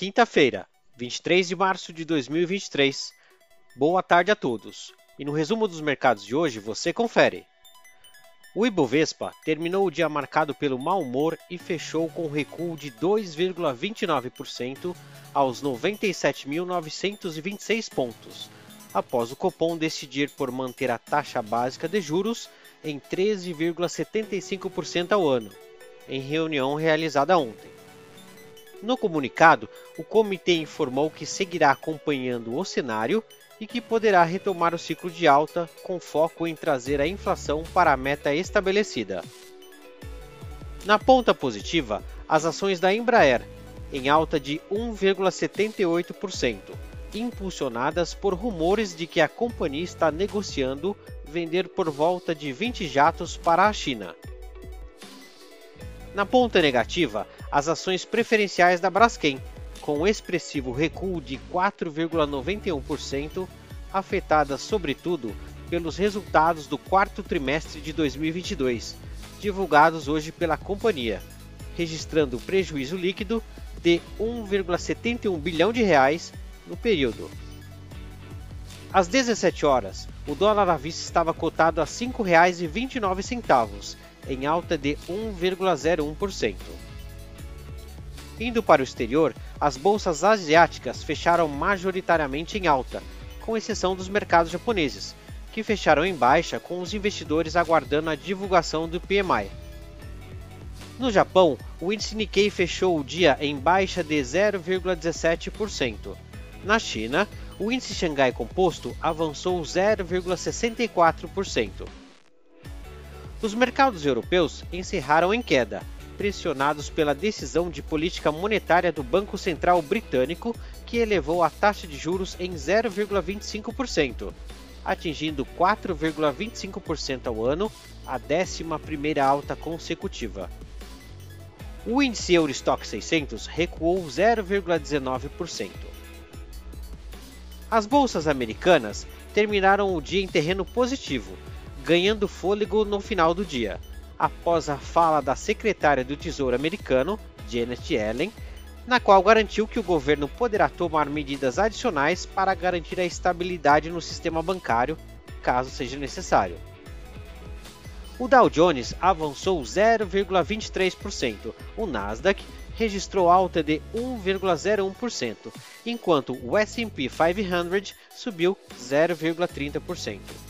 Quinta-feira, 23 de março de 2023. Boa tarde a todos. E no resumo dos mercados de hoje você confere. O Ibovespa terminou o dia marcado pelo mau humor e fechou com um recuo de 2,29% aos 97.926 pontos, após o Copom decidir por manter a taxa básica de juros em 13,75% ao ano, em reunião realizada ontem. No comunicado, o comitê informou que seguirá acompanhando o cenário e que poderá retomar o ciclo de alta com foco em trazer a inflação para a meta estabelecida. Na ponta positiva, as ações da Embraer, em alta de 1,78%, impulsionadas por rumores de que a companhia está negociando vender por volta de 20 jatos para a China. Na ponta negativa, as ações preferenciais da Braskem, com um expressivo recuo de 4,91%, afetadas sobretudo pelos resultados do quarto trimestre de 2022, divulgados hoje pela companhia, registrando prejuízo líquido de 1,71 bilhão de reais no período. Às 17 horas, o dólar à vista estava cotado a R$ 5,29, em alta de 1,01%. Indo para o exterior, as bolsas asiáticas fecharam majoritariamente em alta, com exceção dos mercados japoneses, que fecharam em baixa com os investidores aguardando a divulgação do PMI. No Japão, o índice Nikkei fechou o dia em baixa de 0,17%. Na China, o índice Xangai Composto avançou 0,64%. Os mercados europeus encerraram em queda, pressionados pela decisão de política monetária do Banco Central Britânico, que elevou a taxa de juros em 0,25%, atingindo 4,25% ao ano, a 11ª alta consecutiva. O índice Eurostock 600 recuou 0,19%. As bolsas americanas terminaram o dia em terreno positivo, ganhando fôlego no final do dia, após a fala da secretária do Tesouro americano, Janet Yellen, na qual garantiu que o governo poderá tomar medidas adicionais para garantir a estabilidade no sistema bancário, caso seja necessário. O Dow Jones avançou 0,23%, o Nasdaq registrou alta de 1,01%, enquanto o S&P 500 subiu 0,30%.